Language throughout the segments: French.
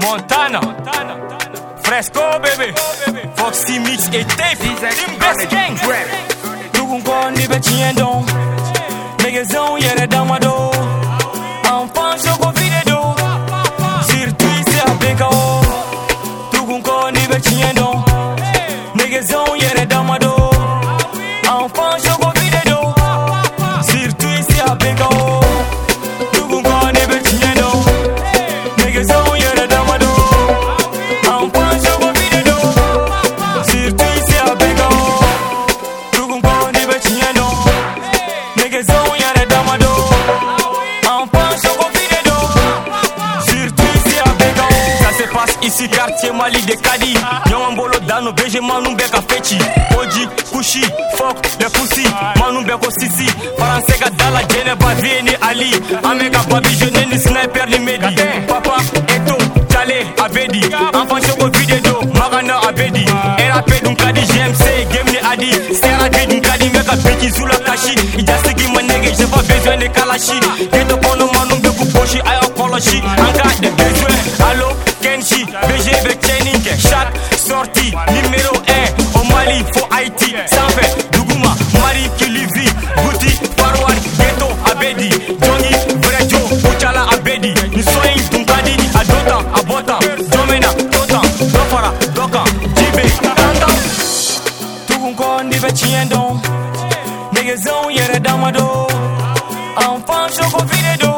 Montana, Fresco baby, Foxy Mix et Tape, Team Best Gang. Tugun ko ni be tiɲɛ dɔn, nɛgɛzɛnw yɛrɛ dama do. Enfant ici quartier Mali de Kadi. Ɲɔgɔn bolo dano BG manu bɛɛ ka. Oji, kushi, fuck, le pussy. Manu bɛɛ ko sisi. Faransɛ ka dala Jɛnɛba vie ni Ali. Ka babi jeune ni sniper ni medi. Papa, Eto, Chale, Abedi. Enfant choco vide do, Magana Abedi. RAP dun kadi GMC, game ni Adi. Stera dun kadi mɛ ka biki zula kashi. Ija sigi ma nege, j'ai pas besoin de kalashi. Kɔnɔ manu bɛɛ ku bosi, a y'aw kɔlɔsi. An ka de besoin, allo, BG avec Tchenik, chaque sortie numéro 1 au Mali, faut Haïti, Sampé, Dougouma, Mari Kilivi, Bouti, Farwan, Ghetto, Abedi, Johnny, Vrejo, Bouchala, Abedi, Nisoyin, Tunkadi, Adota, Abota, Domena, Tota, Dofara, Doka, Jibe, Tantam, Tukunko, Ndive Chiendon, Negezon, Yere Damado, Enfant, Choco, Videdo,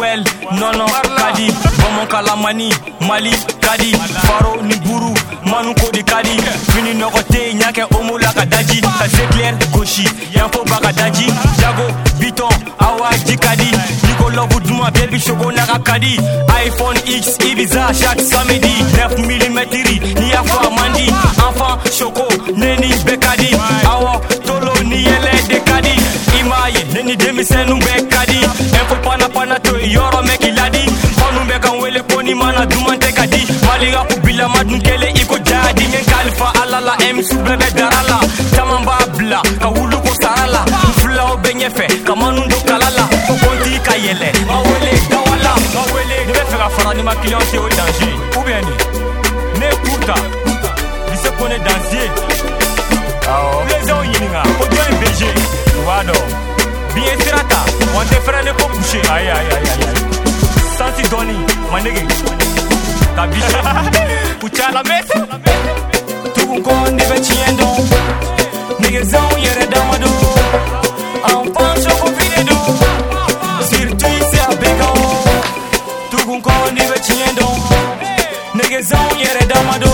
Mix, well, nɔnɔ, kadi. Bɔnbɔn kalamani, Mali, kadi. Faro ni buru, manu ko de kadi. Fini nɔgɔ tɛ yen, ɲa kɛ omo la ka daji. Ka Zecler gosi, yan fo ba ka daji. Jago, Biton, awa ji kadi. Niko lɔbu duma, bɛɛ bi sogo n'a ka kadi. iPhone X, Ibiza, chaque samedi. 9 mm, n'i y'a fɔ a man di. Enfant, choco, ne ni bɛɛ ka di. Awɔ, tolo ni yɛlɛ de ka di. Kubilama dun kɛlen i ko jadi. N ye kalifa ala la, MC bɛɛ bɛ dara la. Caman b'a bila, ka wulu ko sara la. N filaw bɛ ɲɛfɛ, ka manu kala la. Ko kɔnti ka yɛlɛ, ma wele dawala. Ma wele, ne bɛ fɛ ka fara ni ma kiliyanw se o danger. Ou bien ni, ne ye kurta, lycée Kone Dansier. Awɔ. Bilezɛnw ɲininka, ko jɔn ye BG? U b'a dɔn. Bi ye sira ta, wa n tɛ fɛrɛ ne ko boucher. Ayi ayi ayi ayi. Sansi dɔɔni, kabishe Uçala mese Tukun kon dibe Nige zon yere damadu Anfan şoku pidedu Sirtu abeko Tukun kon dibe Nige zon yere damadu